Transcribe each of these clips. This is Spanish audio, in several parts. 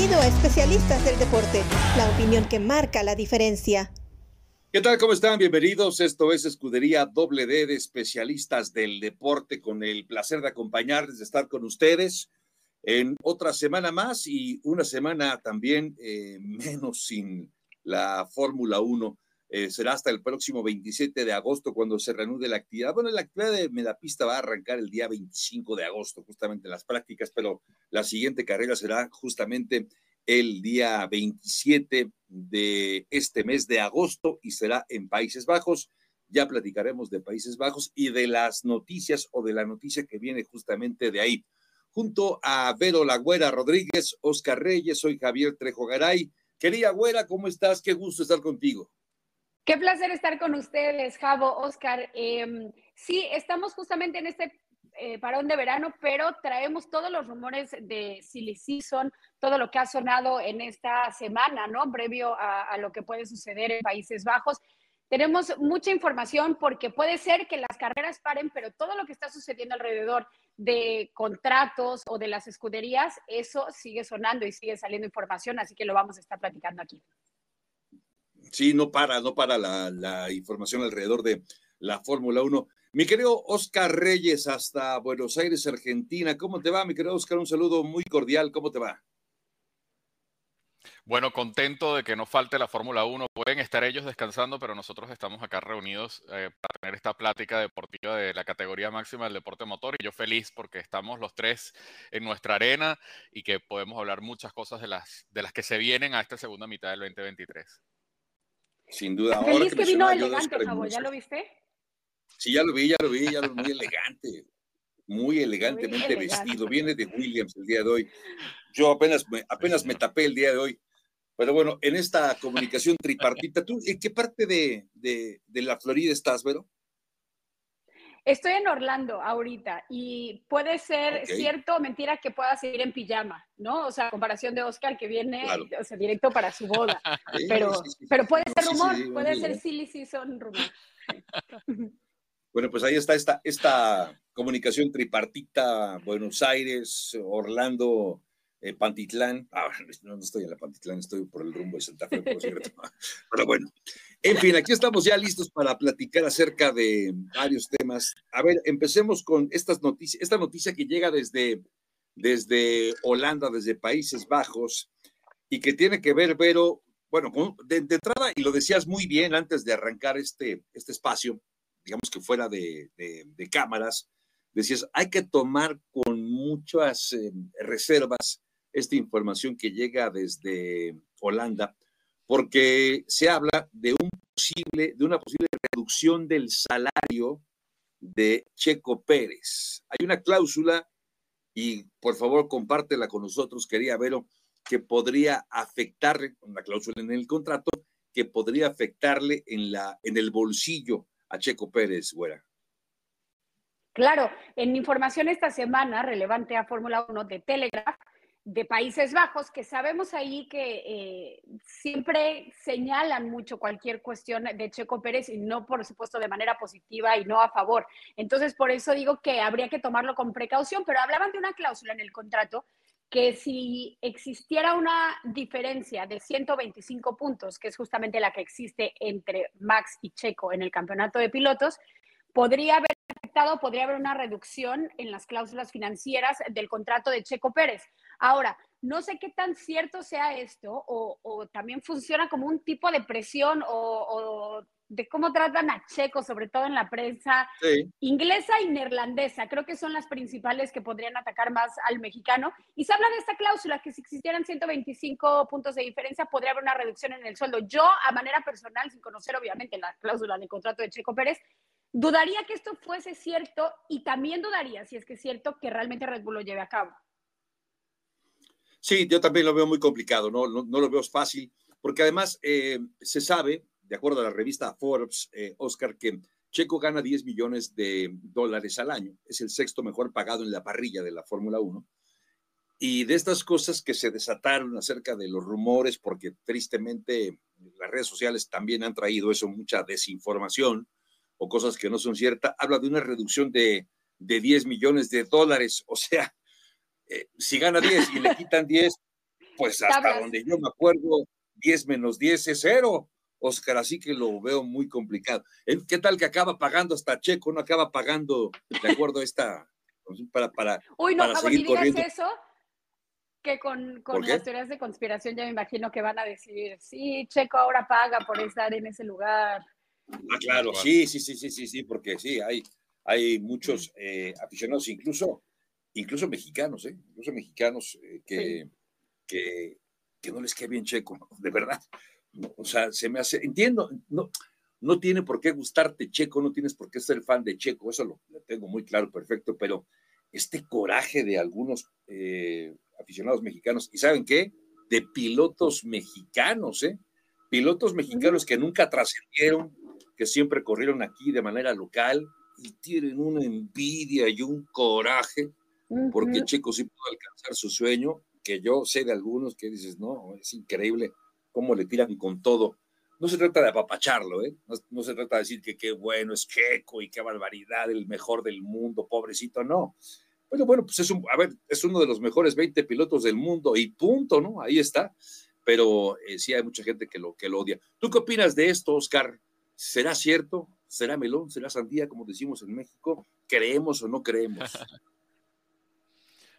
Bienvenido a Especialistas del Deporte, la opinión que marca la diferencia. ¿Qué tal? ¿Cómo están? Bienvenidos. Esto es Escudería Doble D de Especialistas del Deporte, con el placer de acompañarles, de estar con ustedes en otra semana más y una semana también eh, menos sin la Fórmula 1. Eh, será hasta el próximo 27 de agosto cuando se reanude la actividad. Bueno, la actividad de Medapista va a arrancar el día 25 de agosto, justamente las prácticas, pero la siguiente carrera será justamente el día 27 de este mes de agosto y será en Países Bajos. Ya platicaremos de Países Bajos y de las noticias o de la noticia que viene justamente de ahí. Junto a Vero Lagüera Rodríguez, Oscar Reyes, soy Javier Trejo Garay. Querida Güera, ¿cómo estás? Qué gusto estar contigo. Qué placer estar con ustedes, Javo, Oscar. Em, sí, estamos justamente en este eh, parón de verano, pero traemos todos los rumores de Silly Season, todo lo que ha sonado en esta semana, ¿no? Previo a, lo que puede suceder en Países Bajos. Tenemos mucha información porque puede ser que las carreras paren, pero todo lo que está sucediendo alrededor de contratos o de las escuderías, eso sigue sonando y sigue saliendo información, así que lo vamos a estar platicando aquí. Sí, no para, no para la, información alrededor de la Fórmula 1. Mi querido Oscar Reyes, hasta Buenos Aires, Argentina. ¿Cómo te va, mi querido Oscar? Un saludo muy cordial. ¿Cómo te va? Bueno, contento de que no falte la Fórmula 1. Pueden estar ellos descansando, pero nosotros estamos acá reunidos eh, para tener esta plática deportiva de la categoría máxima del deporte motor. Y yo feliz porque estamos los tres en nuestra arena y que podemos hablar muchas cosas de las, de las que se vienen a esta segunda mitad del 2023. Sin duda. Feliz que, vino elegante, ¿ya lo viste? Sí, ya lo vi, ya lo vi, ya lo vi, muy elegante, muy elegantemente vestido. Viene de Williams el día de hoy. Yo apenas me, apenas me tapé el día de hoy. Pero bueno, en esta comunicación tripartita, ¿tú en qué parte de, de, de la Florida estás, Vero? Estoy en Orlando ahorita y puede ser cierto o mentira que pueda seguir en pijama, ¿no? O sea, comparación de Oscar que viene o sea, directo para su boda. pero, pero puede ser rumor, puede ser silly season rumor. Bueno, pues ahí está esta, esta comunicación tripartita, Buenos Aires, Orlando, eh, Pantitlán. Ah, no, no estoy en la Pantitlán, estoy por el rumbo de Santa Fe, por cierto. Pero bueno, en fin, aquí estamos ya listos para platicar acerca de varios temas. A ver, empecemos con estas noticias, esta noticia que llega desde, desde Holanda, desde Países Bajos, y que tiene que ver, Vero, bueno, de, entrada, y lo decías muy bien antes de arrancar este, este espacio, digamos que fuera de, de, cámaras, decías, hay que tomar con muchas eh, reservas esta información que llega desde Holanda, porque se habla de, un posible, de una posible reducción del salario de Checo Pérez. Hay una cláusula, y por favor compártela con nosotros, quería verlo, que podría afectarle, una cláusula en el contrato, que podría afectarle en, la, en el bolsillo a Checo Pérez, güera. Claro, en información esta semana relevante a Fórmula 1 de Telegraph, de Países Bajos, que sabemos ahí que eh, siempre señalan mucho cualquier cuestión de Checo Pérez y no, por supuesto, de manera positiva y no a favor. Entonces, por eso digo que habría que tomarlo con precaución, pero hablaban de una cláusula en el contrato que si existiera una diferencia de 125 puntos, que es justamente la que existe entre Max y Checo en el campeonato de pilotos, podría haber afectado, podría haber una reducción en las cláusulas financieras del contrato de Checo Pérez. Ahora, no sé qué tan cierto sea esto o, también funciona como un tipo de presión o, de cómo tratan a Checo, sobre todo en la prensa inglesa y neerlandesa. Creo que son las principales que podrían atacar más al mexicano. Y se habla de esta cláusula, que si existieran 125 puntos de diferencia, podría haber una reducción en el sueldo. Yo, a manera personal, sin conocer obviamente la cláusula de contrato de Checo Pérez, dudaría que esto fuese cierto y también dudaría, si es que es cierto, que realmente Red Bull lo lleve a cabo. Sí, yo también lo veo muy complicado, no, no, lo veo fácil, porque además eh, se sabe, de acuerdo a la revista Forbes, eh, Oscar, que Checo gana 10 millones de dólares al año, es el sexto mejor pagado en la parrilla de la Fórmula 1. Y de estas cosas que se desataron acerca de los rumores, porque tristemente las redes sociales también han traído eso, mucha desinformación o cosas que no son ciertas, habla de una reducción de, de 10 millones de dólares. O sea, eh, si gana 10 y le quitan 10, Pues hasta donde yo me acuerdo, 10 menos 10 es cero. Oscar, así que lo veo muy complicado. ¿Qué tal que acaba pagando hasta Checo? ¿No acaba pagando de acuerdo a esta para, para, Uy, no, para seguir corriendo? eso, que con, con las teorías de conspiración ya me imagino que van a decir, sí, Checo ahora paga por estar en ese lugar. Ah, claro, sí, sí, sí, sí, sí, sí, porque sí, hay, hay muchos eh, aficionados, incluso, incluso mexicanos, ¿eh? incluso mexicanos eh, que, que, que, no les queda bien Checo, de verdad. O sea, se me hace, entiendo, no, no tiene por qué gustarte Checo, no tienes por qué ser fan de Checo, eso lo, tengo muy claro, perfecto, pero este coraje de algunos eh, aficionados mexicanos, ¿y saben qué? De pilotos mexicanos, ¿eh? Pilotos mexicanos que nunca trascendieron, que siempre corrieron aquí de manera local y tienen una envidia y un coraje porque Checo sí pudo alcanzar su sueño, que yo sé de algunos que dices, no, es increíble cómo le tiran con todo. No se trata de apapacharlo, ¿eh? No, se trata de decir que qué bueno es Checo y qué barbaridad, el mejor del mundo, pobrecito, no. Pero bueno, pues es un, a ver, es uno de los mejores 20 pilotos del mundo y punto, ¿no? Ahí está. Pero eh, sí hay mucha gente que lo, que lo odia. ¿Tú qué opinas de esto, Oscar? ¿Será cierto? ¿Será melón? ¿Será sandía, como decimos en México? ¿Creemos o no creemos?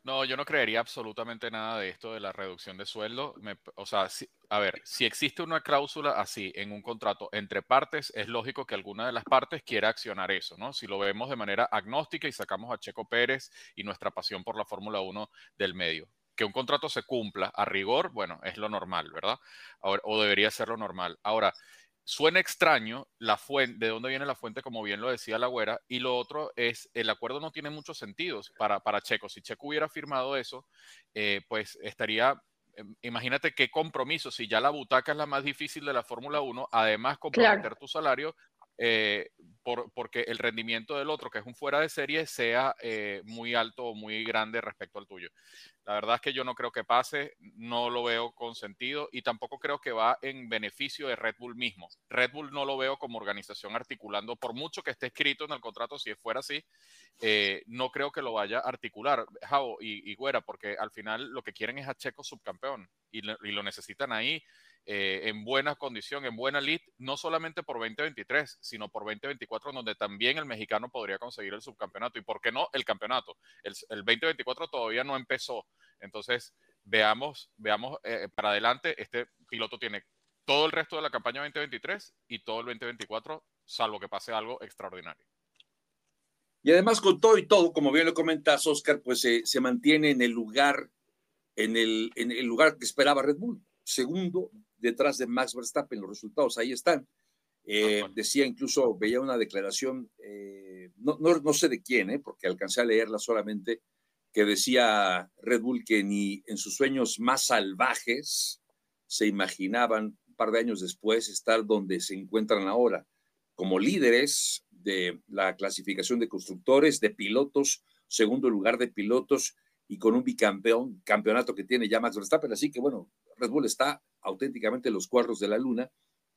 No, yo no creería absolutamente nada de esto de la reducción de sueldo. o sea, a ver, si existe una cláusula así en un contrato entre partes, es lógico que alguna de las partes quiera accionar eso, ¿no? Si lo vemos de manera agnóstica y sacamos a Checo Pérez y nuestra pasión por la Fórmula 1 del medio. Que un contrato se cumpla a rigor, bueno, es lo normal, ¿verdad? o debería ser lo normal. Ahora, suena extraño la fuente, de dónde viene la fuente, como bien lo decía la güera, y lo otro es, el acuerdo no tiene muchos sentidos para, para Checo. Si Checo hubiera firmado eso, eh, pues estaría, em, imagínate qué compromiso, si ya la butaca es la más difícil de la Fórmula 1, además comprometer tu salario, eh, por, porque el rendimiento del otro, que es un fuera de serie, sea eh, muy alto o muy grande respecto al tuyo. La verdad es que yo no creo que pase, no lo veo con sentido y tampoco creo que va en beneficio de Red Bull mismo. Red Bull no lo veo como organización articulando, por mucho que esté escrito en el contrato, si fuera así, eh, no creo que lo vaya a articular, Javo y, Güera, porque al final lo que quieren es a Checo subcampeón y, y lo necesitan ahí eh, en buena condición, en buena lead, no solamente por 2023, sino por 2024, donde también el mexicano podría conseguir el subcampeonato. ¿Y por qué no el campeonato? El, 2024 todavía no empezó. Entonces, veamos, veamos eh, para adelante, este piloto tiene todo el resto de la campaña 2023 y todo el 2024, salvo que pase algo extraordinario. Y además con todo y todo, como bien lo comentas, Oscar, pues se mantiene en el lugar, en el, en el lugar que esperaba Red Bull, segundo, detrás de Max Verstappen. Los resultados ahí están. Eh, decía incluso, veía una declaración, eh, no, no, sé de quién, eh, porque alcancé a leerla solamente, que decía Red Bull que ni en sus sueños más salvajes se imaginaban un par de años después estar donde se encuentran ahora, como líderes de la clasificación de constructores, de pilotos, segundo lugar de pilotos y con un bicampeón, campeonato que tiene ya Max Verstappen. Así que bueno, Red Bull está auténticamente en los cuadros de la luna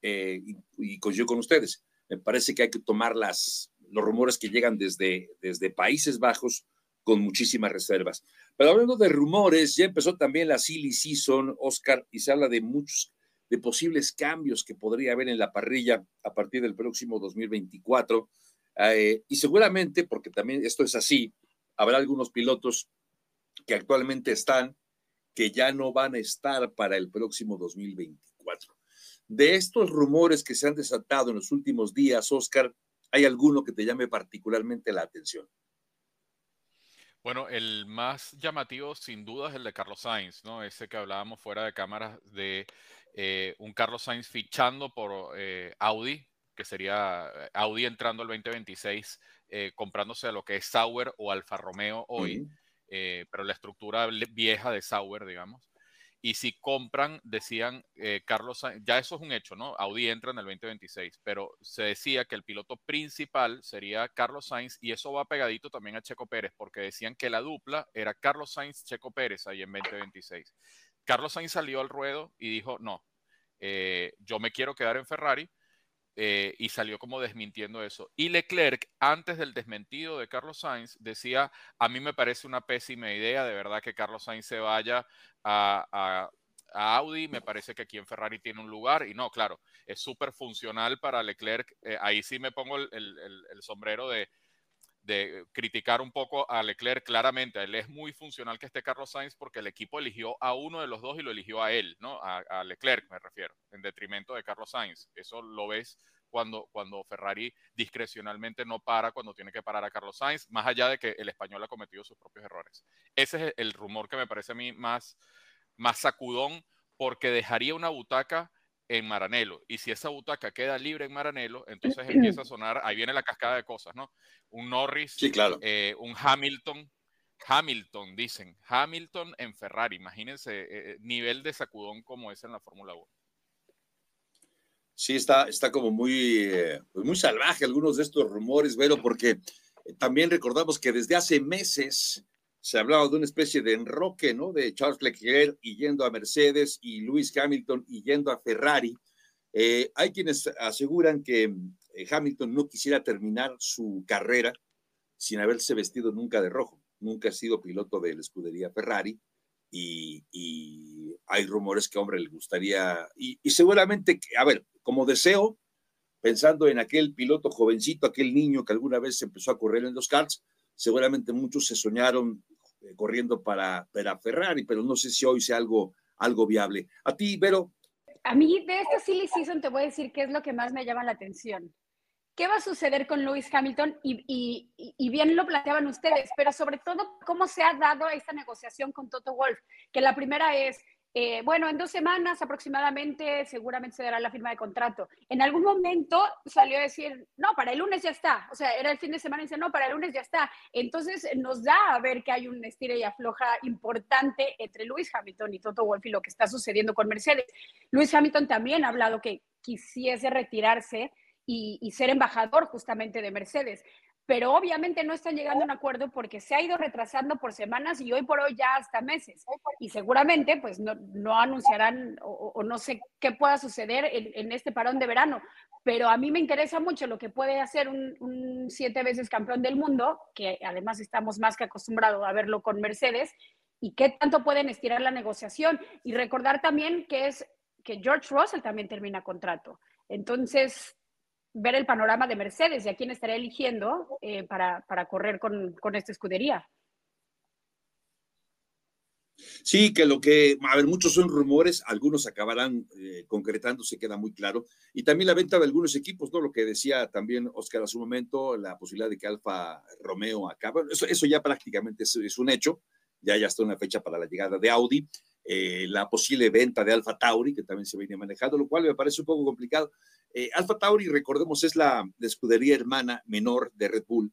eh, y, y con ustedes. Me parece que hay que tomar las, los rumores que llegan desde, desde Países Bajos con muchísimas reservas. Pero hablando de rumores, ya empezó también la silly season, Oscar, y se habla de muchos, de posibles cambios que podría haber en la parrilla a partir del próximo 2024. Eh, y seguramente, porque también esto es así, habrá algunos pilotos que actualmente están que ya no van a estar para el próximo 2024. De estos rumores que se han desatado en los últimos días, Oscar, ¿hay alguno que te llame particularmente la atención? Bueno, el más llamativo sin duda es el de Carlos Sainz, ¿no? Ese que hablábamos fuera de cámaras de eh, un Carlos Sainz fichando por eh, Audi, que sería eh, Audi entrando al 2026, comprándose a lo que es Sauer o Alfa Romeo hoy. Eh, pero la estructura vieja de Sauer, digamos. Y si compran, decían eh, Carlos Sainz, ya eso es un hecho, ¿no? Audi entra en el 2026, pero se decía que el piloto principal sería Carlos Sainz y eso va pegadito también a Checo Pérez, porque decían que la dupla era Carlos Sainz, Checo Pérez ahí en 2026. Carlos Sainz salió al ruedo y dijo, no, eh, yo me quiero quedar en Ferrari eh, y salió como desmintiendo eso. Y Leclerc, antes del desmentido de Carlos Sainz, decía, a mí me parece una pésima idea, de verdad que Carlos Sainz se vaya a, a Audi, me parece que aquí en Ferrari tiene un lugar y no, claro, es súper funcional para Leclerc. Eh, ahí sí me pongo el, sombrero de, criticar un poco a Leclerc claramente. él es muy funcional que esté Carlos Sainz porque el equipo eligió a uno de los dos y lo eligió a él, ¿no? A, a Leclerc me refiero, en detrimento de Carlos Sainz. Eso lo ves cuando, cuando Ferrari discrecionalmente no para cuando tiene que parar a Carlos Sainz, más allá de que el español ha cometido sus propios errores. Ese es el rumor que me parece a mí más, más sacudón, porque dejaría una butaca en Maranelo. Y si esa butaca queda libre en Maranelo, entonces empieza a sonar, ahí viene la cascada de cosas, ¿no? Un Norris, sí, claro. Eh, un Hamilton, Hamilton, dicen, Hamilton en Ferrari, imagínense eh, eh, nivel de sacudón como es en la Fórmula 1 sí está, está como muy, eh, pues muy salvaje algunos de estos rumores, Vero, porque también recordamos que desde hace meses se hablaba de una especie de enroque, ¿no? De Charles Leclerc y yendo a Mercedes y Lewis Hamilton y yendo a Ferrari. Eh, hay quienes aseguran que Hamilton no quisiera terminar su carrera sin haberse vestido nunca de rojo. Nunca ha sido piloto de la escudería Ferrari y, hay rumores que, hombre, le gustaría, y, y seguramente, a ver, como deseo, pensando en aquel piloto jovencito, aquel niño que alguna vez empezó a correr en los karts, seguramente muchos se soñaron eh, corriendo para, para Ferrari, pero no sé si hoy sea algo, algo viable. A ti, Vero. A mí de esta silly season te voy a decir qué es lo que más me llama la atención. ¿Qué va a suceder con Lewis Hamilton? Y, y, y, bien lo planteaban ustedes, pero sobre todo, ¿cómo se ha dado esta negociación con Toto Wolf? Que la primera es, eh, bueno, en dos semanas aproximadamente seguramente se dará la firma de contrato. En algún momento salió a decir, no, para el lunes ya está. O sea, era el fin de semana y dice, no, para el lunes ya está. Entonces nos da a ver que hay un estira y afloja importante entre Luis Hamilton y Toto Wolff y lo que está sucediendo con Mercedes. Luis Hamilton también ha hablado que quisiese retirarse y, y, ser embajador justamente de Mercedes pero obviamente no están llegando a un acuerdo porque se ha ido retrasando por semanas y hoy por hoy ya hasta meses. Y seguramente pues no, no anunciarán o, no sé qué pueda suceder en, este parón de verano. Pero a mí me interesa mucho lo que puede hacer un, un siete veces campeón del mundo, que además estamos más que acostumbrados a verlo con Mercedes, y qué tanto pueden estirar la negociación. Y recordar también que es que George Russell también termina contrato. Entonces, ver el panorama de Mercedes y a quién estaría eligiendo eh, para, correr con, esta escudería. Sí, que lo que, a ver, muchos son rumores, algunos acabarán eh, concretándose, queda muy claro. Y también la venta de algunos equipos, ¿no? Lo que decía también Oscar a su momento, la posibilidad de que Alfa Romeo acabe. Eso, eso ya prácticamente es, un hecho, ya ya está una fecha para la llegada de Audi. Eh, la posible venta de Alfa Tauri, que también se viene manejando, lo cual me parece un poco complicado. Eh, Alfa Tauri, recordemos, es la, escudería hermana menor de Red Bull,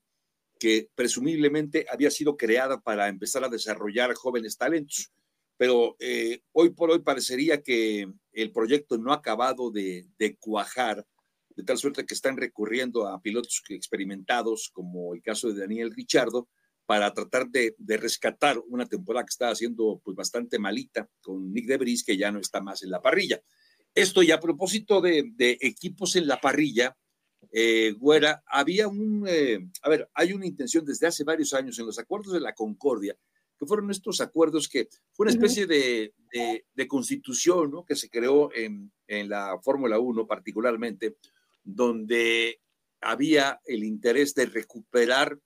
que presumiblemente había sido creada para empezar a desarrollar jóvenes talentos, pero eh, hoy por hoy parecería que el proyecto no ha acabado de, cuajar, de tal suerte que están recurriendo a pilotos experimentados, como el caso de Daniel Richardo, para tratar de, rescatar una temporada que está haciendo pues bastante malita con Nick Debris, que ya no está más en la parrilla. Esto y a propósito de, equipos en la parrilla, eh, Güera, había un, eh, a ver, hay una intención desde hace varios años en los acuerdos de la Concordia, que fueron estos acuerdos que fue una especie de, constitución ¿no? que se creó en, en la Fórmula 1 particularmente, donde había el interés de recuperar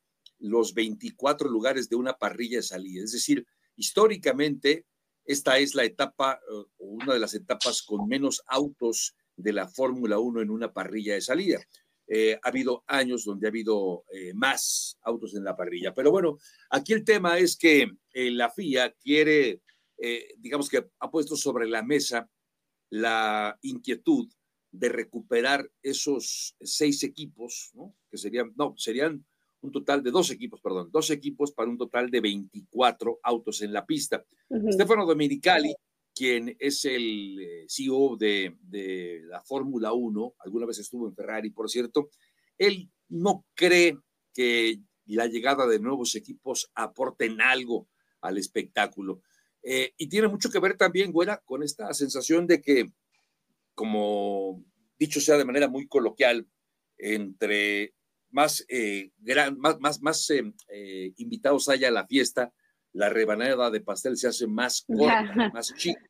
los 24 lugares de una parrilla de salida. Es decir, históricamente esta es la etapa, o una de las etapas con menos autos de la Fórmula 1 en una parrilla de salida. Eh, ha habido años donde ha habido eh, más autos en la parrilla. Pero bueno, aquí el tema es que eh, la FIA quiere, digamos que ha puesto sobre la mesa la inquietud de recuperar esos seis equipos, ¿no? que serían, no, serían un total de dos equipos, perdón, dos equipos para un total de 24 autos en la pista. Stefano Domenicali, quien es el eh, CEO de, de la Fórmula 1, alguna vez estuvo en Ferrari, por cierto, él no cree que la llegada de nuevos equipos aporten algo al espectáculo. Eh, y tiene mucho que ver también, Güera, con esta sensación de que, como dicho sea de manera muy coloquial, entre más, eh, gran, más, más, más eh, eh, invitados haya a la fiesta, la rebanada de pastel se hace más corta, más chica.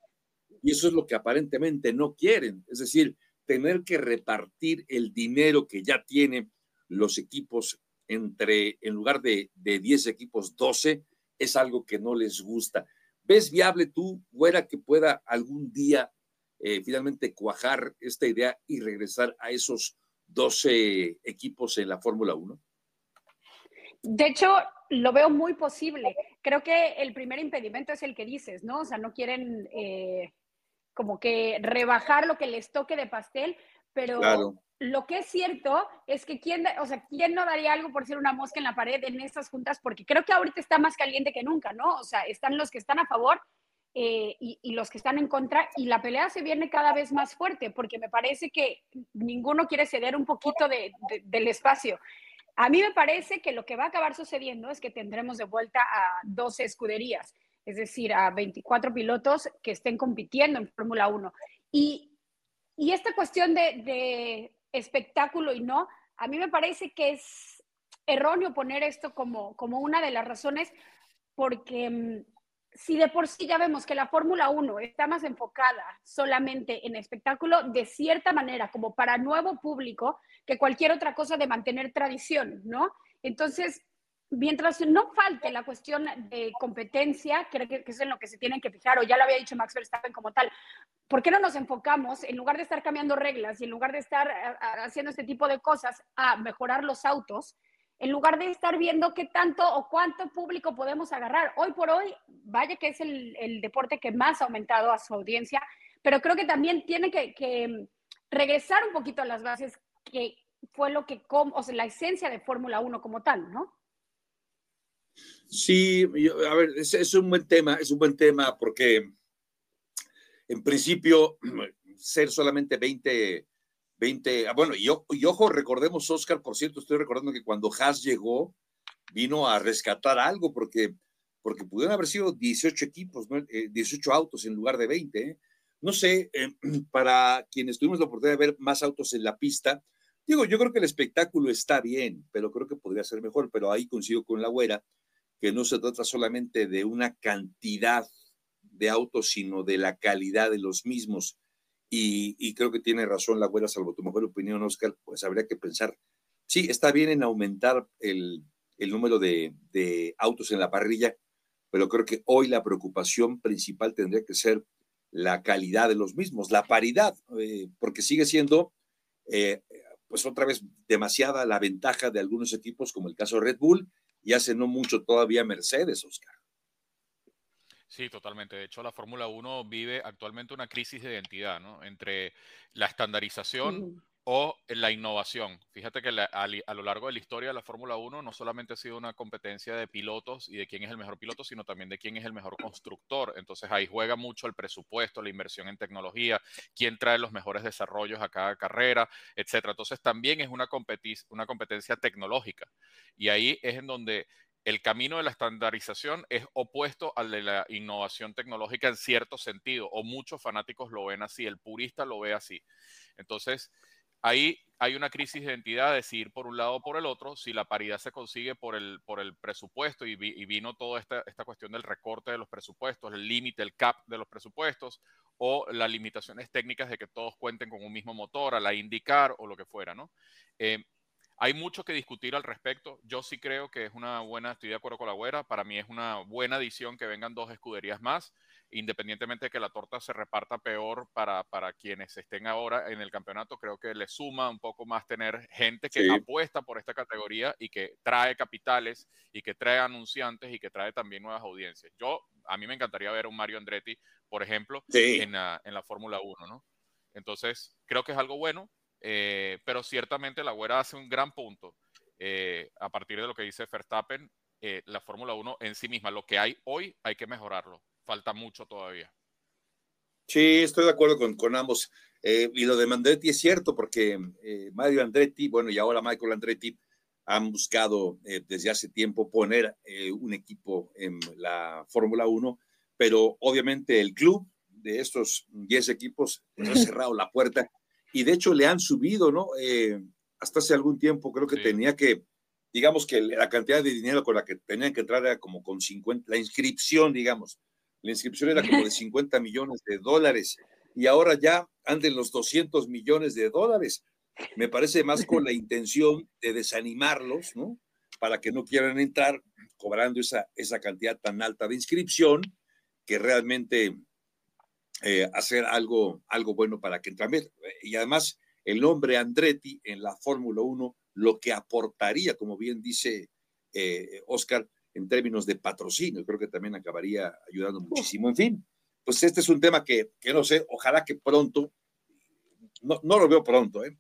Y eso es lo que aparentemente no quieren, es decir, tener que repartir el dinero que ya tienen los equipos entre, en lugar de, de 10 equipos, 12, es algo que no les gusta. ¿Ves viable tú, Güera, que pueda algún día eh, finalmente cuajar esta idea y regresar a esos 12 equipos en la Fórmula 1? De hecho, lo veo muy posible. Creo que el primer impedimento es el que dices, ¿no? O sea, no quieren eh, como que rebajar lo que les toque de pastel, pero lo que es cierto es que quién, o sea, quién no daría algo por ser una mosca en la pared en estas juntas, porque creo que ahorita está más caliente que nunca, ¿no? O sea, están los que están a favor eh, y, los que están en contra, y la pelea se viene cada vez más fuerte, porque me parece que ninguno quiere ceder un poquito del espacio. A mí me parece que lo que va a acabar sucediendo es que tendremos de vuelta a 12 escuderías, es decir, a 24 pilotos que estén compitiendo en Fórmula 1. Y, y esta cuestión de espectáculo y no, a mí me parece que es erróneo poner esto como, como una de las razones, porque mm, si de por sí ya vemos que la Fórmula 1 está más enfocada solamente en espectáculo, de cierta manera, como para nuevo público, que cualquier otra cosa de mantener tradición, ¿no? Entonces, mientras no falte la cuestión de competencia, creo que, es en lo que se tienen que fijar, o ya lo había dicho Max Verstappen como tal, ¿por qué no nos enfocamos, en lugar de estar cambiando reglas y en lugar de estar haciendo este tipo de cosas, a mejorar los autos? En lugar de estar viendo qué tanto o cuánto público podemos agarrar. Hoy por hoy, vaya que es el, deporte que más ha aumentado a su audiencia, pero creo que también tiene que, que regresar un poquito a las bases, que fue lo que, o sea, la esencia de Fórmula 1 como tal, ¿no? Sí, a ver, es, un buen tema, es un buen tema porque en principio ser solamente 20, 20, ah, bueno, y, ojo, recordemos, Oscar, por cierto, estoy recordando que cuando Haas llegó, vino a rescatar algo porque, porque pudieron haber sido 18 equipos, 18 eh, autos en lugar de 20. ¿eh? No sé, eh, para quienes tuvimos la oportunidad de ver más autos en la pista, digo, yo creo que el espectáculo está bien, pero creo que podría ser mejor, pero ahí coincido con la güera que no se trata solamente de una cantidad de autos, sino de la calidad de los mismos. Y, creo que tiene razón la abuela, salvo tu mejor opinión, Oscar, pues habría que pensar, sí, está bien en aumentar el, número de, autos en la parrilla, pero creo que hoy la preocupación principal tendría que ser la calidad de los mismos, la paridad, eh, porque sigue siendo, eh, pues otra vez, demasiada la ventaja de algunos equipos, como el caso de Red Bull, y hace no mucho todavía Mercedes, Oscar. Sí, totalmente. De hecho, la Fórmula 1 vive actualmente una crisis de identidad, ¿no? Entre la estandarización o la innovación. Fíjate que a, lo largo de la historia de la Fórmula 1 no solamente ha sido una competencia de pilotos y de quién es el mejor piloto, sino también de quién es el mejor constructor. Entonces ahí juega mucho el presupuesto, la inversión en tecnología, quién trae los mejores desarrollos a cada carrera, etcétera. Entonces también es una, una competencia tecnológica. Y ahí es en donde el camino de la estandarización es opuesto al de la innovación tecnológica en cierto sentido, o muchos fanáticos lo ven así, el purista lo ve así. Entonces, ahí hay una crisis de identidad de si ir por un lado o por el otro, si la paridad se consigue por el, por el presupuesto y, vino toda esta, esta, cuestión del recorte de los presupuestos, el límite, el cap de los presupuestos o las limitaciones técnicas de que todos cuenten con un mismo motor, a la indicar o lo que fuera, ¿no? Eh, hay mucho que discutir al respecto. Yo sí creo que es una buena, estoy de acuerdo con la güera, para mí es una buena adición que vengan dos escuderías más independientemente de que la torta se reparta peor para, para quienes estén ahora en el campeonato, creo que le suma un poco más tener gente que apuesta por esta categoría y que trae capitales y que trae anunciantes y que trae también nuevas audiencias. Yo, a mí me encantaría ver a un Mario Andretti, por ejemplo, en la, en la Fórmula 1, ¿no? Entonces, creo que es algo bueno, eh, pero ciertamente la güera hace un gran punto. Eh, a partir de lo que dice Verstappen, eh, la Fórmula 1 en sí misma, lo que hay hoy, hay que mejorarlo falta mucho todavía. Sí, estoy de acuerdo con, con ambos. Y lo de Andretti es cierto, porque Mario Andretti, bueno, y ahora Michael Andretti han buscado desde hace tiempo poner un equipo en la Fórmula 1, pero obviamente el club de estos 10 equipos pues, ha cerrado la puerta y de hecho le han subido, ¿no? hasta hace algún tiempo creo que tenía que, digamos que la cantidad de dinero con la que tenían que entrar era como con 50, la inscripción, digamos, la inscripción era como de 50 millones de dólares y ahora ya anden los 200 millones de dólares. Me parece más con la intención de desanimarlos, ¿no? Para que no quieran entrar cobrando esa, esa cantidad tan alta de inscripción que realmente eh, hacer algo, algo bueno para que entren. Y además, el nombre Andretti en la Fórmula 1, lo que aportaría, como bien dice eh, Oscar, en términos de patrocinio, creo que también acabaría ayudando muchísimo. En fin, pues este es un tema que, que no sé, ojalá que pronto, no, no lo veo pronto, ¿eh?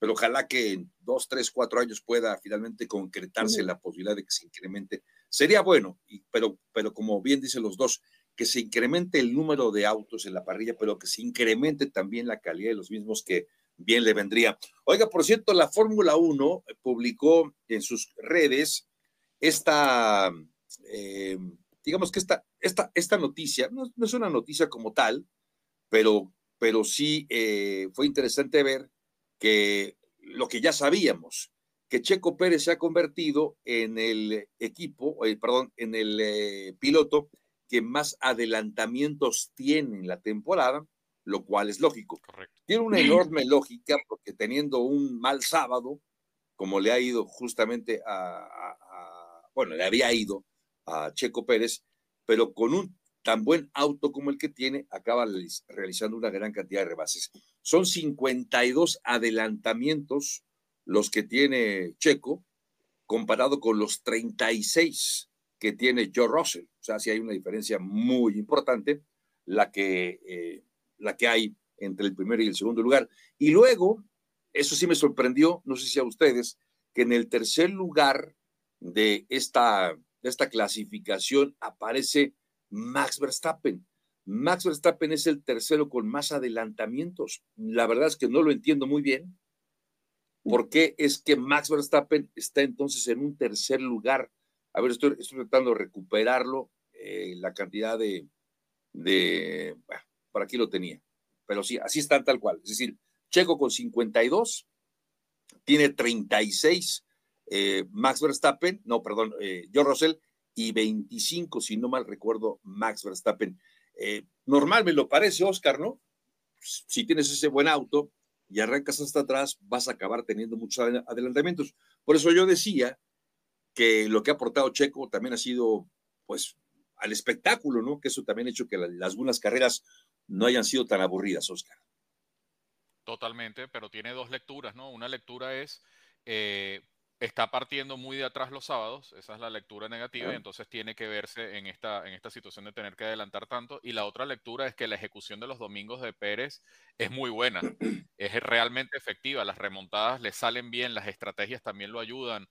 pero ojalá que en dos, tres, cuatro años pueda finalmente concretarse la posibilidad de que se incremente. Sería bueno, y, pero, pero como bien dicen los dos, que se incremente el número de autos en la parrilla, pero que se incremente también la calidad de los mismos que bien le vendría. Oiga, por cierto, la Fórmula 1 publicó en sus redes esta, eh, digamos que esta, esta, esta noticia, no, es una noticia como tal, pero, pero sí eh, fue interesante ver que lo que ya sabíamos, que Checo Pérez se ha convertido en el equipo, eh, perdón, en el piloto que más adelantamientos tiene en la temporada, lo cual es lógico. Tiene una enorme lógica porque teniendo un mal sábado, como le ha ido justamente a, bueno, le había ido a Checo Pérez, pero con un tan buen auto como el que tiene, acaba realizando una gran cantidad de rebases. Son 52 adelantamientos los que tiene Checo, comparado con los 36 que tiene Joe Russell. O sea, sí hay una diferencia muy importante la que, eh, la que hay entre el primero y el segundo lugar. Y luego, eso sí me sorprendió, no sé si a ustedes, que en el tercer lugar de esta, de esta clasificación aparece Max Verstappen. Max Verstappen es el tercero con más adelantamientos. La verdad es que no lo entiendo muy bien. ¿Por qué es que Max Verstappen está entonces en un tercer lugar? A ver, estoy, tratando de recuperarlo, eh, la cantidad de, de por aquí lo tenía, pero sí, así está tal cual. Es decir, Checo con 52, tiene 36 eh, Max Verstappen, no, perdón, eh, George Russell, y 25, si no mal recuerdo, Max Verstappen. normal me lo parece, Oscar, ¿no? Si tienes ese buen auto y arrancas hasta atrás, vas a acabar teniendo muchos adelantamientos. Por eso yo decía que lo que ha aportado Checo también ha sido, pues, al espectáculo, ¿no? Que eso también ha hecho que las buenas carreras no hayan sido tan aburridas, Oscar. Totalmente, pero tiene dos lecturas, ¿no? Una lectura es, eh, está partiendo muy de atrás los sábados, esa es la lectura negativa, y entonces tiene que verse en esta, en esta situación de tener que adelantar tanto. Y la otra lectura es que la ejecución de los domingos de Pérez es muy buena, es realmente efectiva, las remontadas le salen bien, las estrategias también lo ayudan.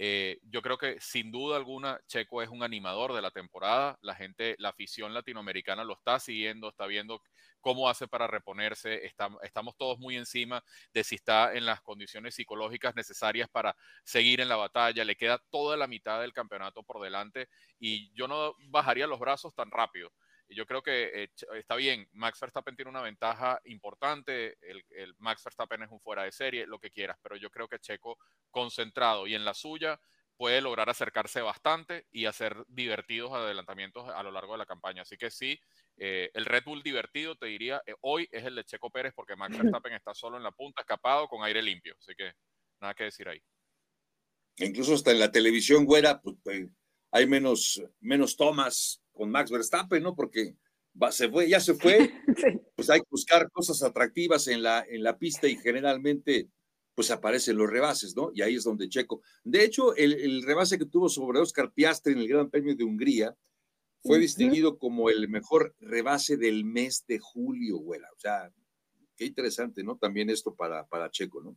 Eh, yo creo que sin duda alguna Checo es un animador de la temporada. La gente, la afición latinoamericana lo está siguiendo, está viendo cómo hace para reponerse. estamos todos muy encima de si está en las condiciones psicológicas necesarias para seguir en la batalla. Le queda toda la mitad del campeonato por delante y yo no bajaría los brazos tan rápido yo creo que eh, está bien, Max Verstappen tiene una ventaja importante, el, Max Verstappen es un fuera de serie, lo que quieras, pero yo creo que Checo concentrado y en la suya puede lograr acercarse bastante y hacer divertidos adelantamientos a lo largo de la campaña. Así que sí, eh, el Red Bull divertido, te diría, eh, hoy es el de Checo Pérez porque Max Verstappen está solo en la punta, escapado, con aire limpio. Así que nada que decir ahí. Incluso hasta en la televisión, güera, pues, pues hay menos, menos tomas con Max Verstappen, ¿no? Porque se fue, ya se fue, pues hay que buscar cosas atractivas en la, en la pista y generalmente pues aparecen los rebases, ¿no? Y ahí es donde Checo. De hecho, el, rebase que tuvo sobre Oscar Piastri en el Gran Premio de Hungría fue distinguido como el mejor rebase del mes de julio, güey. O sea, qué interesante, ¿no? También esto para, para Checo, ¿no?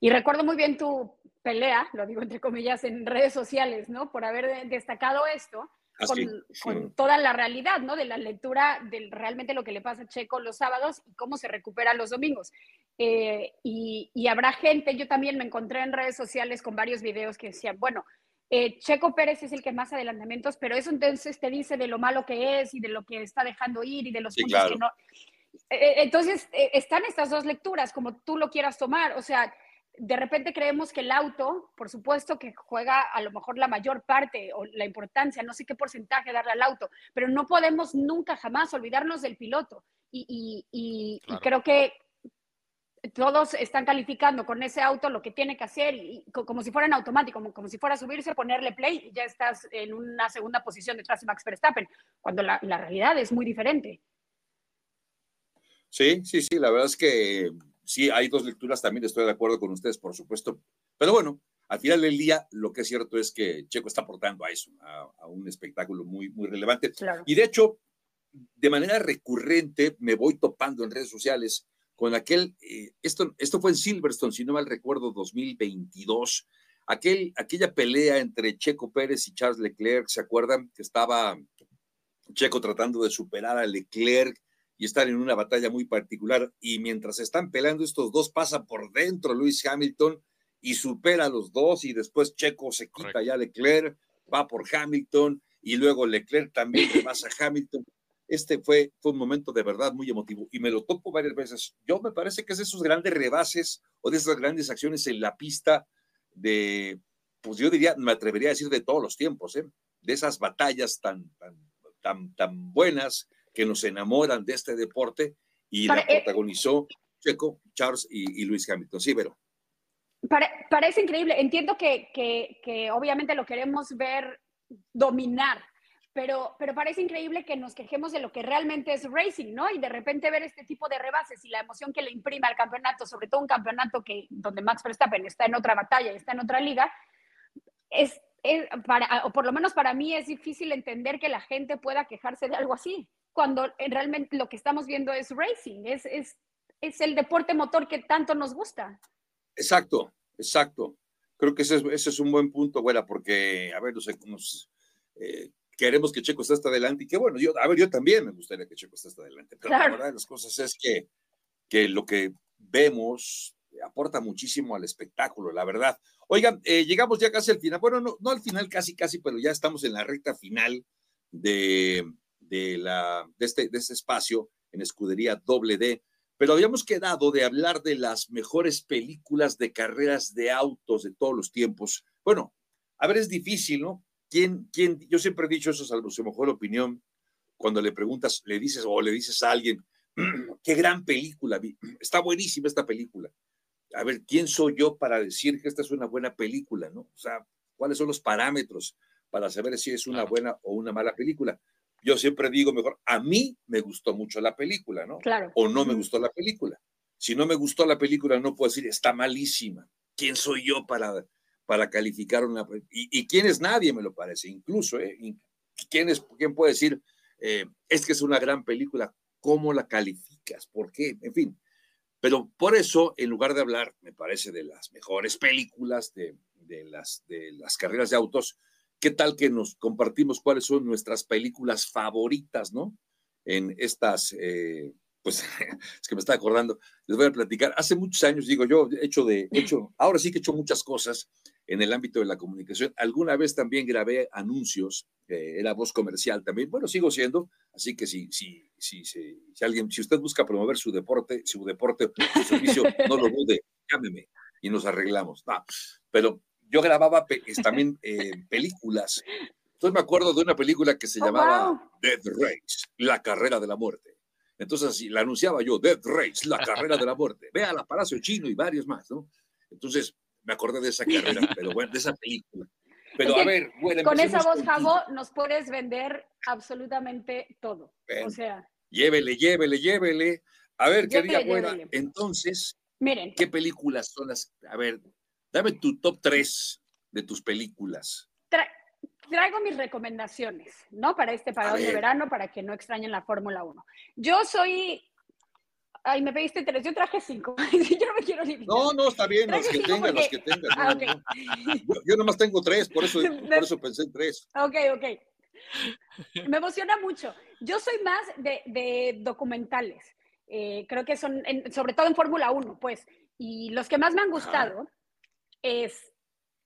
Y recuerdo muy bien tu pelea, lo digo entre comillas, en redes sociales, ¿no? Por haber destacado esto ah, con, toda la realidad, ¿no? De la lectura de realmente lo que le pasa a Checo los sábados y cómo se recupera los domingos. Eh, y, habrá gente, yo también me encontré en redes sociales con varios videos que decían, bueno, eh, Checo Pérez es el que más adelantamientos, pero eso entonces te dice de lo malo que es y de lo que está dejando ir y de los puntos que no. Eh, entonces, están estas dos lecturas, como tú lo quieras tomar. O sea, de repente creemos que el auto, por supuesto que juega a lo mejor la mayor parte o la importancia, no sé qué porcentaje darle al auto, pero no podemos nunca jamás olvidarnos del piloto. Y, y, creo que todos están calificando con ese auto lo que tiene que hacer y, como si fuera en automático, como, como, si fuera subirse, ponerle play y ya estás en una segunda posición detrás de Max Verstappen, cuando la, la realidad es muy diferente. Sí, sí, sí, la verdad es que sí, hay dos lecturas, también estoy de acuerdo con ustedes, por supuesto. Pero bueno, al final del día, lo que es cierto es que Checo está aportando a eso, a, un espectáculo muy, muy relevante. Y de hecho, de manera recurrente me voy topando en redes sociales con aquel, eh, esto, esto fue en Silverstone, si no mal recuerdo, 2022, aquel, aquella pelea entre Checo Pérez y Charles Leclerc, ¿se acuerdan? Que estaba Checo tratando de superar a Leclerc y están en una batalla muy particular. Y mientras están peleando estos dos, pasa por dentro Luis Hamilton y supera a los dos y después Checo se quita ya Leclerc, va por Hamilton y luego Leclerc también pasa a Hamilton. Este fue, fue un momento de verdad muy emotivo y me lo topo varias veces. Yo me parece que es de esos grandes rebases o de esas grandes acciones en la pista de, pues yo diría, me atrevería a decir de todos los tiempos, ¿eh? de esas batallas tan, tan, tan, tan buenas que nos enamoran de este deporte y la eh, protagonizó Checo, Charles y, Luis Hamilton. Sí, pero. parece increíble. Entiendo que, que, obviamente lo queremos ver dominar, pero, pero parece increíble que nos quejemos de lo que realmente es racing, ¿no? Y de repente ver este tipo de rebases y la emoción que le imprime al campeonato, sobre todo un campeonato que, donde Max Verstappen está en otra batalla y está en otra liga, es, es para, o por lo menos para mí es difícil entender que la gente pueda quejarse de algo así cuando realmente lo que estamos viendo es racing, es, es, es el deporte motor que tanto nos gusta. Exacto, exacto. Creo que ese es, ese es un buen punto, güera, porque, a ver, no sé, nos, eh, queremos que Checo esté hasta adelante y que bueno, yo, a ver, yo también me gustaría que Checo esté hasta adelante, pero la verdad de las cosas es que, que lo que vemos aporta muchísimo al espectáculo, la verdad. Oigan, eh, llegamos ya casi al final, bueno, no, no al final casi, casi, pero ya estamos en la recta final de, de, la, de, este, de este espacio en Escudería Doble D, pero habíamos quedado de hablar de las mejores películas de carreras de autos de todos los tiempos. Bueno, a ver, es difícil, ¿no? ¿Quién, quién, yo siempre he dicho eso, salvo su mejor opinión, cuando le preguntas, le dices o le dices a alguien, qué gran película, está buenísima esta película. A ver, ¿quién soy yo para decir que esta es una buena película, no? O sea, ¿cuáles son los parámetros para saber si es una buena o una mala película? Yo siempre digo mejor, a mí me gustó mucho la película, ¿no? Claro. O no me gustó la película. Si no me gustó la película, no puedo decir, está malísima. ¿Quién soy yo para, para calificar una y, y quién es nadie, me lo parece, incluso, ¿eh? ¿Quién, es, ¿Quién puede decir, eh, es que es una gran película? ¿Cómo la calificas? ¿Por qué? En fin. Pero por eso, en lugar de hablar, me parece, de las mejores películas de, de, las, de las carreras de autos, ¿Qué tal que nos compartimos cuáles son nuestras películas favoritas, ¿no? En estas, eh, pues es que me está acordando, les voy a platicar. Hace muchos años, digo yo, he hecho de, hecho, ahora sí que he hecho muchas cosas en el ámbito de la comunicación. Alguna vez también grabé anuncios, eh, era voz comercial también. Bueno, sigo siendo, así que si, si, si, si, alguien, si usted busca promover su deporte, su deporte, su servicio, no lo dude, llámeme y nos arreglamos. pero yo grababa también eh, películas. Entonces me acuerdo de una película que se oh, llamaba Dead Race, la carrera de la muerte. Entonces así, la anunciaba yo, Dead Race, la carrera de la muerte. Vea la Palacio Chino y varios más, ¿no? Entonces me acordé de esa carrera, pero bueno, de esa película. Pero a ver, bueno, con esa voz, Javo, nos puedes vender absolutamente todo. o sea. Llévele, llévele, llévele. A ver, querida buena, entonces, Miren. ¿qué películas son las? A ver, Dame tu top 3 de tus películas. traigo mis recomendaciones, ¿no? Para este parado de verano, para que no extrañen la Fórmula 1. Yo soy Ay, me pediste tres, yo traje cinco. yo no me quiero limitar. No, no, está bien, los que tengan, los que tengan. Ah, okay. yo, nomás tengo tres, por eso, por eso pensé en tres. Ok, ok. Me emociona mucho. Yo soy más de, de documentales. Eh, creo que son, sobre todo en Fórmula 1, pues. Y los que más me han gustado es,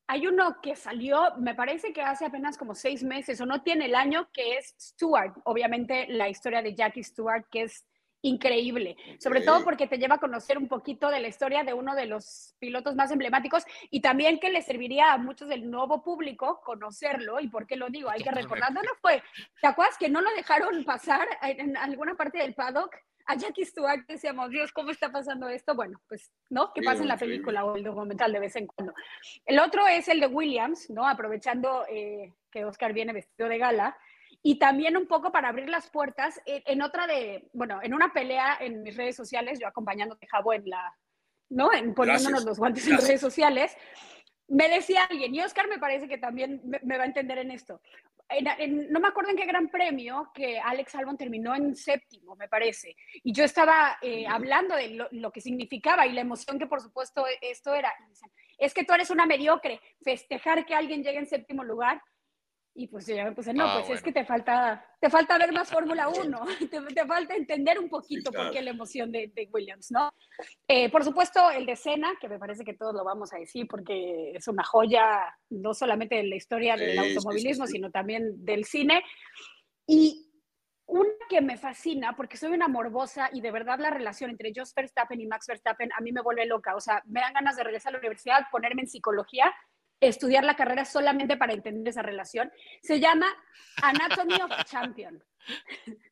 hay uno que salió, me parece que hace apenas como seis meses o no tiene el año, que es Stewart, obviamente la historia de Jackie Stewart, que es increíble, sobre todo porque te lleva a conocer un poquito de la historia de uno de los pilotos más emblemáticos y también que le serviría a muchos del nuevo público conocerlo. Y por qué lo digo, hay que recordar, no, fue, ¿te acuerdas que no lo dejaron pasar en alguna parte del paddock? A Jackie Stewart decíamos, Dios, ¿cómo está pasando esto? Bueno, pues, ¿no? Que pasa en la película o el documental de vez en cuando. El otro es el de Williams, ¿no? Aprovechando eh, que Oscar viene vestido de gala, y también un poco para abrir las puertas en, otra de, bueno, en una pelea en mis redes sociales, yo acompañándote, Jabo, en la, ¿no? En poniéndonos los guantes en redes sociales, me decía alguien, y Oscar me parece que también me, va a entender en esto. no me acuerdo en qué gran premio que Alex Albon terminó en séptimo, me parece. Y yo estaba eh, hablando de lo, lo, que significaba y la emoción que por supuesto esto era. Es que tú eres una mediocre. Festejar que alguien llegue en séptimo lugar y pues yo me puse, no, ah, pues es que te falta, te falta ver más Fórmula 1, te, falta entender un poquito por qué la emoción de, de Williams, ¿no? Eh, por supuesto, el de Senna, que me parece que todos lo vamos a decir porque es una joya, no solamente de la historia del automovilismo, sino también del cine. Y una que me fascina, porque soy una morbosa y de verdad la relación entre Jos Verstappen y Max Verstappen a mí me vuelve loca. O sea, me dan ganas de regresar a la universidad, ponerme en psicología estudiar la carrera solamente para entender esa relación. Se llama Anatomy of a Champion.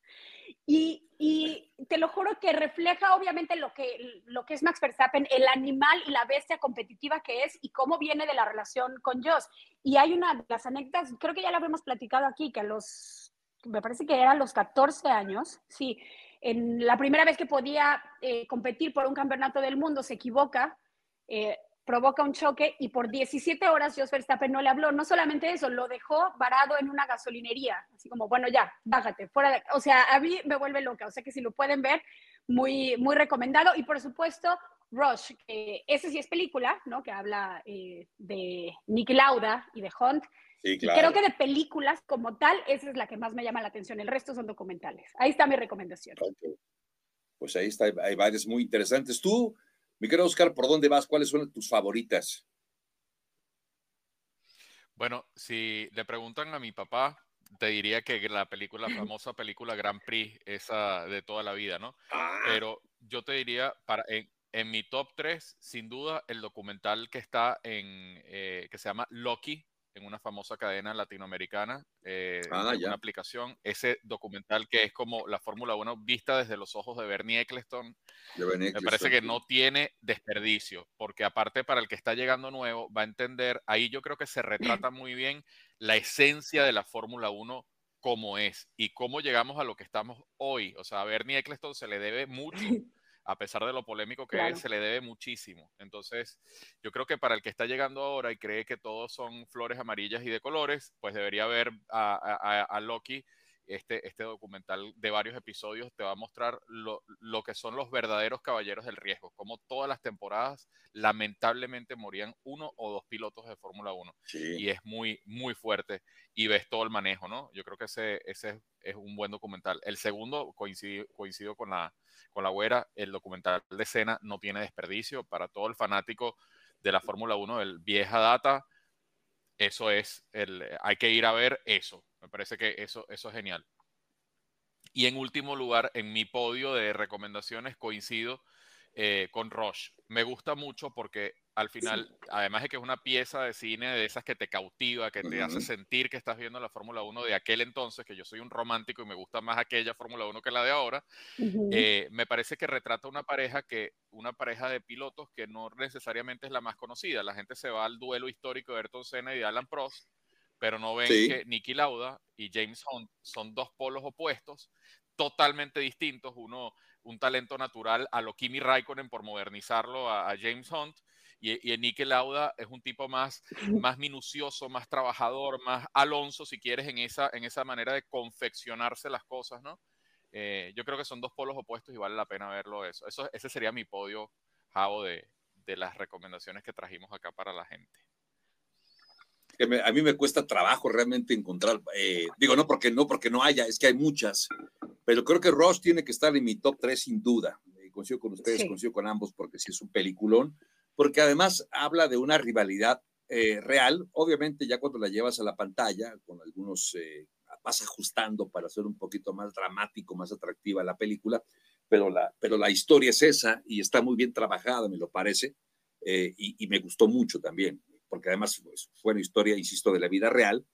Y, te lo juro que refleja obviamente lo que, lo que es Max Verstappen, el animal y la bestia competitiva que es y cómo viene de la relación con Joss. Y hay una de las anécdotas, creo que ya la habíamos platicado aquí, que a los, me parece que era a los 14 años, sí, en la primera vez que podía eh, competir por un campeonato del mundo se equivoca, eh, provoca un choque y por 17 horas Jos Verstappen no le habló. No solamente eso, lo dejó varado en una gasolinería, así como, bueno, ya, bájate, fuera de... O sea, a mí me vuelve loca, o sea que si lo pueden ver, muy, muy recomendado. Y por supuesto, Rush, que ese sí es película, ¿no? Que habla eh, de Nick Lauda y de Hunt. Sí, claro. creo que de películas como tal, esa es la que más me llama la atención. El resto son documentales. Ahí está mi recomendación. Pues ahí está, hay varias muy interesantes. ¿Tú mi querido Oscar, ¿por dónde vas? ¿Cuáles son tus favoritas? Bueno, si le preguntan a mi papá, te diría que la película, la famosa película Grand Prix, esa de toda la vida, ¿no? Ah. Pero yo te diría, para, en, mi top 3, sin duda, el documental que está en, eh, que se llama Loki, en una famosa cadena latinoamericana, eh, ah, una aplicación, ese documental que es como la Fórmula 1 vista desde los ojos de Bernie Eccleston, me parece que no tiene desperdicio, porque aparte para el que está llegando nuevo, va a entender, ahí yo creo que se retrata muy bien la esencia de la Fórmula 1 como es y cómo llegamos a lo que estamos hoy. O sea, a Bernie Eccleston se le debe mucho a pesar de lo polémico que es, se le debe muchísimo. Entonces, yo creo que para el que está llegando ahora y cree que todos son flores amarillas y de colores, pues debería ver a, Loki. Este, este documental de varios episodios te va a mostrar lo, que son los verdaderos caballeros del riesgo, como todas las temporadas lamentablemente morían uno o dos pilotos de Fórmula 1. Y es muy, muy fuerte y ves todo el manejo, ¿no? Yo creo que ese, ese es un buen documental. El segundo, coincido, coincido con la, con la güera, el documental de escena no tiene desperdicio para todo el fanático de la Fórmula 1 del vieja data. Eso es, el, hay que ir a ver eso. Me parece que eso, eso es genial. Y en último lugar, en mi podio de recomendaciones coincido eh, con Roche. Me gusta mucho porque al final, además de que es una pieza de cine de esas que te cautiva, que te hace sentir que estás viendo la Fórmula 1 de aquel entonces, que yo soy un romántico y me gusta más aquella Fórmula 1 que la de ahora, eh, me parece que retrata una pareja que, una pareja de pilotos que no necesariamente es la más conocida. La gente se va al duelo histórico de Ayrton Senna y de Alan Prost, pero no ven que Nicky Lauda y James Hunt son dos polos opuestos, totalmente distintos. Uno, un talento natural a lo Kimi Raikkonen por modernizarlo a James Hunt y, y Nike Lauda es un tipo más, más minucioso, más trabajador, más Alonso, si quieres, en esa, en esa manera de confeccionarse las cosas, ¿no? Eh, yo creo que son dos polos opuestos y vale la pena verlo eso. eso ese sería mi podio, Javo, de, de las recomendaciones que trajimos acá para la gente. A mí me cuesta trabajo realmente encontrar, eh, digo, no porque, no porque no haya, es que hay muchas, pero creo que Ross tiene que estar en mi top 3 sin duda. Eh, coincido con ustedes, coincido con ambos porque sí es un peliculón porque además habla de una rivalidad eh, real, obviamente ya cuando la llevas a la pantalla, con algunos, eh, vas ajustando para hacer un poquito más dramático, más atractiva la película, pero la, pero la historia es esa y está muy bien trabajada, me lo parece, eh, y, me gustó mucho también, porque además pues, fue una historia, insisto, de la vida real,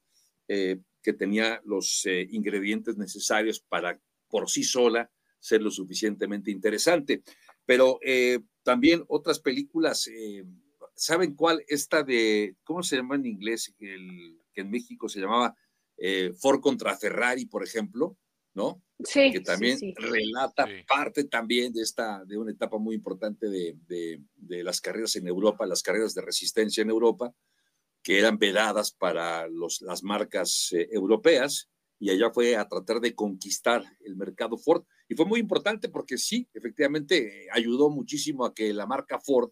eh, que tenía los eh, ingredientes necesarios para por sí sola ser lo suficientemente interesante. Pero también otras películas, ¿saben cuál? Esta de, ¿cómo se llama en inglés? El, que en México se llamaba Ford contra Ferrari, por ejemplo, ¿no? Sí, que también relata parte también de esta, de una etapa muy importante de, de, las carreras en Europa, las carreras de resistencia en Europa, que eran vedadas para los, las marcas eh, europeas, y allá fue a tratar de conquistar el mercado Ford. Y fue muy importante porque sí, efectivamente, ayudó muchísimo a que la marca Ford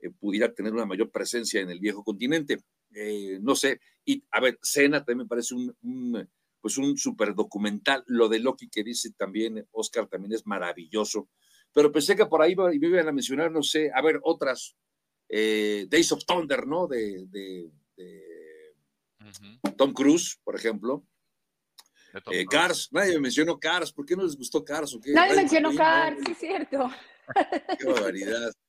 eh, pudiera tener una mayor presencia en el viejo continente. Eh, no sé, y a ver, Cena también me parece un pues un super documental. Lo de Loki que dice también Oscar también es maravilloso. Pero pensé que por ahí me iban a mencionar, no sé, a ver, otras. Eh, Days of Thunder, ¿no? De, Tom Cruise, por ejemplo. Eh, Cars, nadie me mencionó Cars, ¿por qué no les gustó Cars? Nadie mencionó Cars, sí es cierto. Qué barbaridad.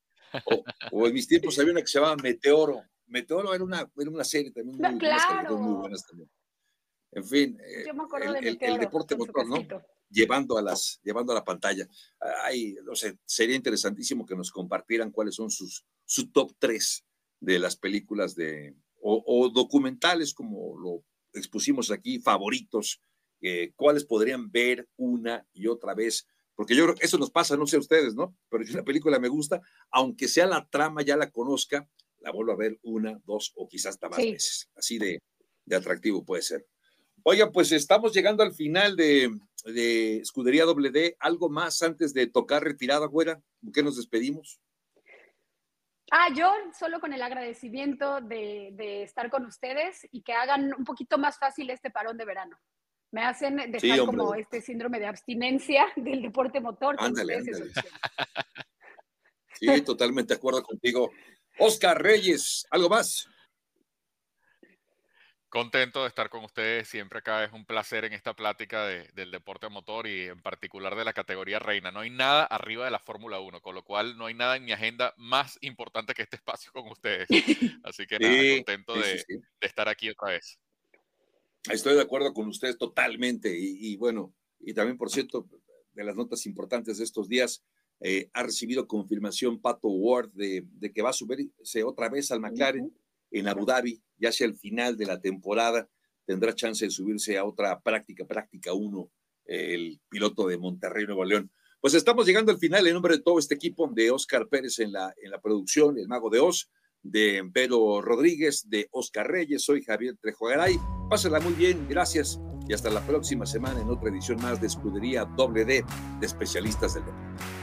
O, en mis tiempos había una que se llamaba Meteoro. Meteoro era una, era una serie también muy, claro. muy buenas también. En fin, eh, el, deporte motor, ¿no? Llevando a, las, llevando a la pantalla. Ay, no sé, sería interesantísimo que nos compartieran cuáles son sus, su top 3 de las películas de, o, documentales, como lo expusimos aquí, favoritos, eh, cuáles podrían ver una y otra vez. Porque yo creo que eso nos pasa, no sé a ustedes, ¿no? Pero si una película me gusta, aunque sea la trama, ya la conozca, la vuelvo a ver una, dos o quizás hasta más veces. Así de, de atractivo puede ser. Oiga, pues estamos llegando al final de, Escudería WD. ¿Algo más antes de tocar retirada, güera? ¿Con qué nos despedimos? Ah, yo solo con el agradecimiento de, estar con ustedes y que hagan un poquito más fácil este parón de verano. Me hacen dejar como este síndrome de abstinencia del deporte motor. Ándale, ándale. Sí, totalmente de acuerdo contigo. Oscar Reyes, ¿algo más? Contento de estar con ustedes. Siempre acá es un placer en esta plática del deporte motor y en particular de la categoría reina. No hay nada arriba de la Fórmula 1, con lo cual no hay nada en mi agenda más importante que este espacio con ustedes. Así que nada, contento de, estar aquí otra vez. Estoy de acuerdo con ustedes totalmente. Y, bueno, y también, por cierto, de las notas importantes de estos días, eh, ha recibido confirmación Pato Ward de, que va a subirse otra vez al McLaren en Abu Dhabi, ya hacia el final de la temporada, tendrá chance de subirse a otra práctica, práctica 1, el piloto de Monterrey, Nuevo León. Pues estamos llegando al final en nombre de todo este equipo, de Oscar Pérez en la, en la producción, el mago de Oz, de Vero Rodríguez, de Oscar Reyes, soy Javier Trejogaray. Pásenla muy bien, gracias y hasta la próxima semana en otra edición más de Escudería WD de especialistas del deporte.